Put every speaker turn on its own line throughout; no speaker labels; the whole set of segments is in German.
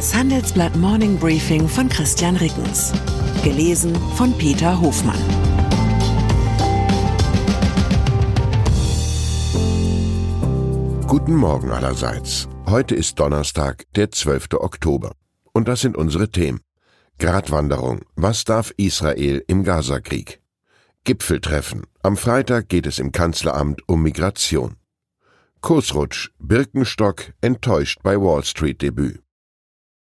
Das Handelsblatt Morning Briefing von Christian Rickens. Gelesen von Peter Hofmann.
Guten Morgen allerseits. Heute ist Donnerstag, der 12. Oktober. Und das sind unsere Themen. Gratwanderung. Was darf Israel im Gazakrieg? Gipfeltreffen. Am Freitag geht es im Kanzleramt um Migration. Kursrutsch. Birkenstock enttäuscht bei Wall Street Debüt.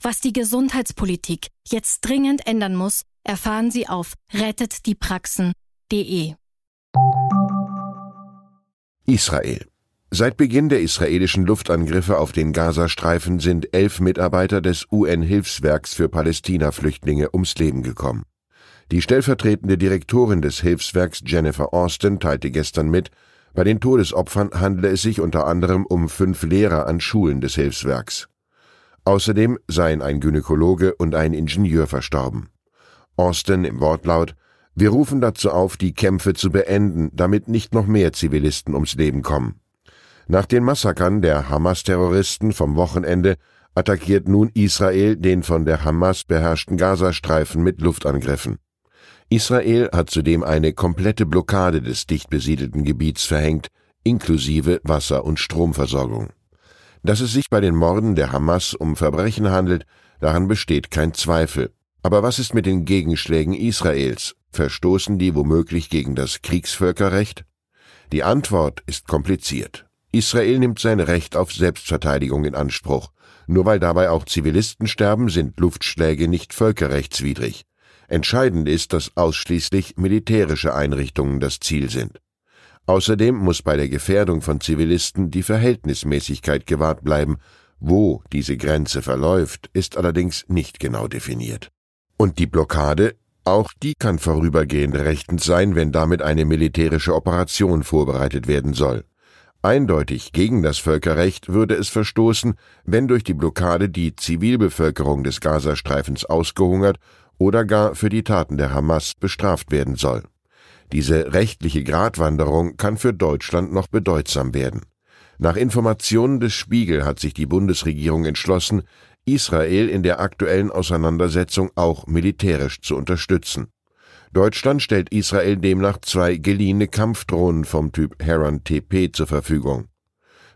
Was die Gesundheitspolitik jetzt dringend ändern muss, erfahren Sie auf rettetdiepraxen.de.
Israel. Seit Beginn der israelischen Luftangriffe auf den Gazastreifen sind elf Mitarbeiter des UN-Hilfswerks für Palästina-Flüchtlinge ums Leben gekommen. Die stellvertretende Direktorin des Hilfswerks Jennifer Austin teilte gestern mit, bei den Todesopfern handle es sich unter anderem um fünf Lehrer an Schulen des Hilfswerks. Außerdem seien ein Gynäkologe und ein Ingenieur verstorben. Austin im Wortlaut wir rufen dazu auf, die Kämpfe zu beenden, damit nicht noch mehr Zivilisten ums Leben kommen. Nach den Massakern der Hamas-Terroristen vom Wochenende attackiert nun Israel den von der Hamas beherrschten Gazastreifen mit Luftangriffen. Israel hat zudem eine komplette Blockade des dicht besiedelten Gebiets verhängt, inklusive Wasser- und Stromversorgung. Dass es sich bei den Morden der Hamas um Verbrechen handelt, daran besteht kein Zweifel. Aber was ist mit den Gegenschlägen Israels? Verstoßen die womöglich gegen das Kriegsvölkerrecht? Die Antwort ist kompliziert. Israel nimmt sein Recht auf Selbstverteidigung in Anspruch. Nur weil dabei auch Zivilisten sterben, sind Luftschläge nicht völkerrechtswidrig. Entscheidend ist, dass ausschließlich militärische Einrichtungen das Ziel sind. Außerdem muss bei der Gefährdung von Zivilisten die Verhältnismäßigkeit gewahrt bleiben. Wo diese Grenze verläuft, ist allerdings nicht genau definiert. Und die Blockade auch die kann vorübergehend rechtens sein, wenn damit eine militärische Operation vorbereitet werden soll. Eindeutig gegen das Völkerrecht würde es verstoßen, wenn durch die Blockade die Zivilbevölkerung des Gazastreifens ausgehungert oder gar für die Taten der Hamas bestraft werden soll. Diese rechtliche Gratwanderung kann für Deutschland noch bedeutsam werden. Nach Informationen des Spiegel hat sich die Bundesregierung entschlossen, Israel in der aktuellen Auseinandersetzung auch militärisch zu unterstützen. Deutschland stellt Israel demnach zwei geliehene Kampfdrohnen vom Typ Heron TP zur Verfügung.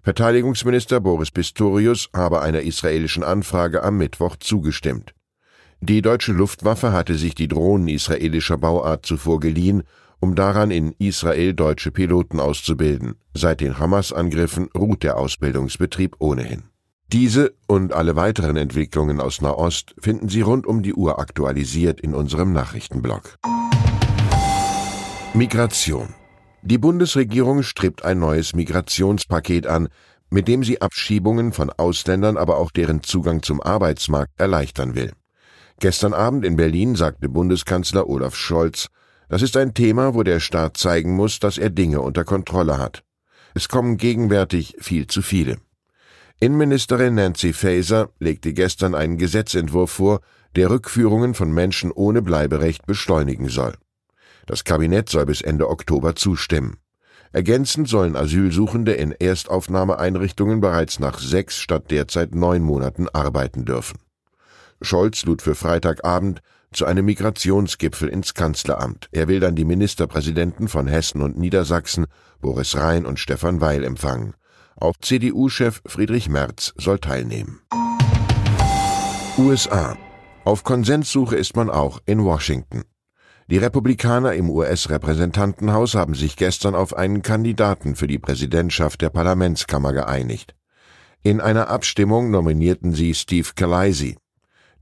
Verteidigungsminister Boris Pistorius habe einer israelischen Anfrage am Mittwoch zugestimmt. Die deutsche Luftwaffe hatte sich die Drohnen israelischer Bauart zuvor geliehen, um daran in Israel deutsche Piloten auszubilden. Seit den Hamas-Angriffen ruht der Ausbildungsbetrieb ohnehin. Diese und alle weiteren Entwicklungen aus Nahost finden Sie rund um die Uhr aktualisiert in unserem Nachrichtenblog. Migration. Die Bundesregierung strebt ein neues Migrationspaket an, mit dem sie Abschiebungen von Ausländern, aber auch deren Zugang zum Arbeitsmarkt erleichtern will. Gestern Abend in Berlin sagte Bundeskanzler Olaf Scholz, das ist ein Thema, wo der Staat zeigen muss, dass er Dinge unter Kontrolle hat. Es kommen gegenwärtig viel zu viele. Innenministerin Nancy Faeser legte gestern einen Gesetzentwurf vor, der Rückführungen von Menschen ohne Bleiberecht beschleunigen soll. Das Kabinett soll bis Ende Oktober zustimmen. Ergänzend sollen Asylsuchende in Erstaufnahmeeinrichtungen bereits nach sechs statt derzeit neun Monaten arbeiten dürfen. Scholz lud für Freitagabend zu einem Migrationsgipfel ins Kanzleramt. Er will dann die Ministerpräsidenten von Hessen und Niedersachsen, Boris Rhein und Stefan Weil empfangen. Auch CDU-Chef Friedrich Merz soll teilnehmen. USA. Auf Konsenssuche ist man auch in Washington. Die Republikaner im US-Repräsentantenhaus haben sich gestern auf einen Kandidaten für die Präsidentschaft der Parlamentskammer geeinigt. In einer Abstimmung nominierten sie Steve Scalise.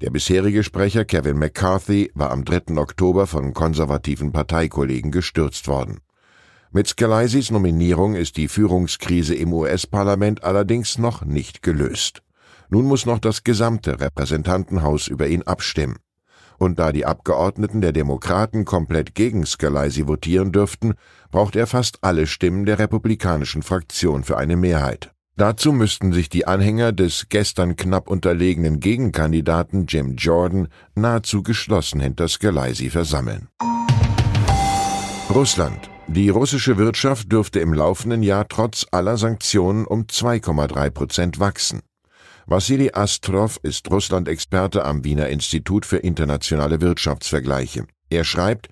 Der bisherige Sprecher Kevin McCarthy war am 3. Oktober von konservativen Parteikollegen gestürzt worden. Mit Scalises Nominierung ist die Führungskrise im US-Parlament allerdings noch nicht gelöst. Nun muss noch das gesamte Repräsentantenhaus über ihn abstimmen. Und da die Abgeordneten der Demokraten komplett gegen Scalise votieren dürften, braucht er fast alle Stimmen der republikanischen Fraktion für eine Mehrheit. Dazu müssten sich die Anhänger des gestern knapp unterlegenen Gegenkandidaten Jim Jordan nahezu geschlossen hinter Scalise versammeln. Russland. Die russische Wirtschaft dürfte im laufenden Jahr trotz aller Sanktionen um 2,3 Prozent wachsen. Wassili Astrov ist Russland-Experte am Wiener Institut für internationale Wirtschaftsvergleiche. Er schreibt,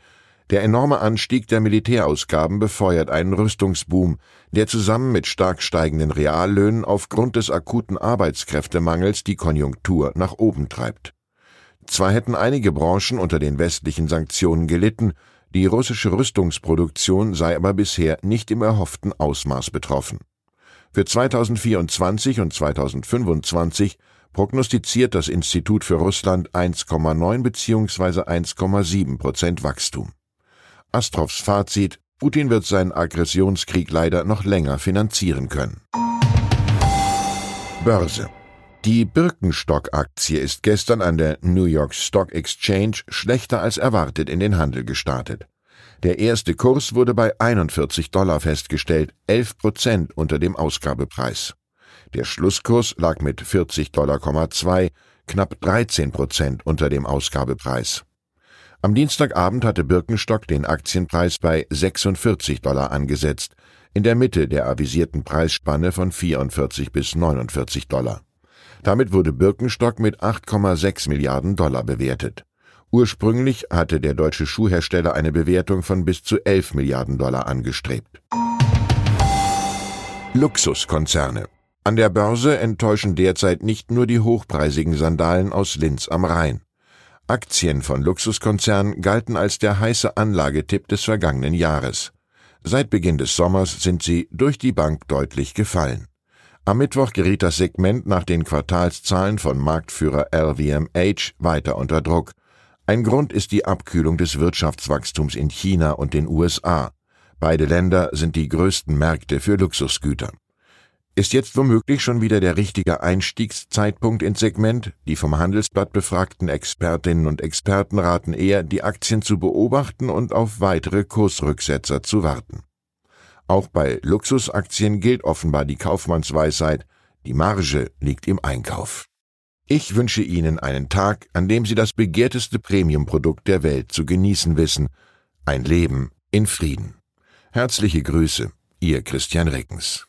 der enorme Anstieg der Militärausgaben befeuert einen Rüstungsboom, der zusammen mit stark steigenden Reallöhnen aufgrund des akuten Arbeitskräftemangels die Konjunktur nach oben treibt. Zwar hätten einige Branchen unter den westlichen Sanktionen gelitten, die russische Rüstungsproduktion sei aber bisher nicht im erhofften Ausmaß betroffen. Für 2024 und 2025 prognostiziert das Institut für Russland 1,9 bzw. 1,7 Prozent Wachstum. Astrovs Fazit, Putin wird seinen Aggressionskrieg leider noch länger finanzieren können. Börse. Die Birkenstock-Aktie ist gestern an der New York Stock Exchange schlechter als erwartet in den Handel gestartet. Der erste Kurs wurde bei 41 Dollar festgestellt, 11 Prozent unter dem Ausgabepreis. Der Schlusskurs lag mit 40,2 Dollar knapp 13 Prozent unter dem Ausgabepreis. Am Dienstagabend hatte Birkenstock den Aktienpreis bei 46 Dollar angesetzt, in der Mitte der avisierten Preisspanne von 44 bis 49 Dollar. Damit wurde Birkenstock mit 8,6 Milliarden Dollar bewertet. Ursprünglich hatte der deutsche Schuhhersteller eine Bewertung von bis zu 11 Milliarden Dollar angestrebt. Luxuskonzerne. An der Börse enttäuschen derzeit nicht nur die hochpreisigen Sandalen aus Linz am Rhein. Aktien von Luxuskonzernen galten als der heiße Anlagetipp des vergangenen Jahres. Seit Beginn des Sommers sind sie durch die Bank deutlich gefallen. Am Mittwoch geriet das Segment nach den Quartalszahlen von Marktführer LVMH weiter unter Druck. Ein Grund ist die Abkühlung des Wirtschaftswachstums in China und den USA. Beide Länder sind die größten Märkte für Luxusgüter. Ist jetzt womöglich schon wieder der richtige Einstiegszeitpunkt ins Segment? Die vom Handelsblatt befragten Expertinnen und Experten raten eher, die Aktien zu beobachten und auf weitere Kursrücksetzer zu warten. Auch bei Luxusaktien gilt offenbar die Kaufmannsweisheit, die Marge liegt im Einkauf. Ich wünsche Ihnen einen Tag, an dem Sie das begehrteste Premiumprodukt der Welt zu genießen wissen, ein Leben in Frieden. Herzliche Grüße, Ihr Christian Reckens.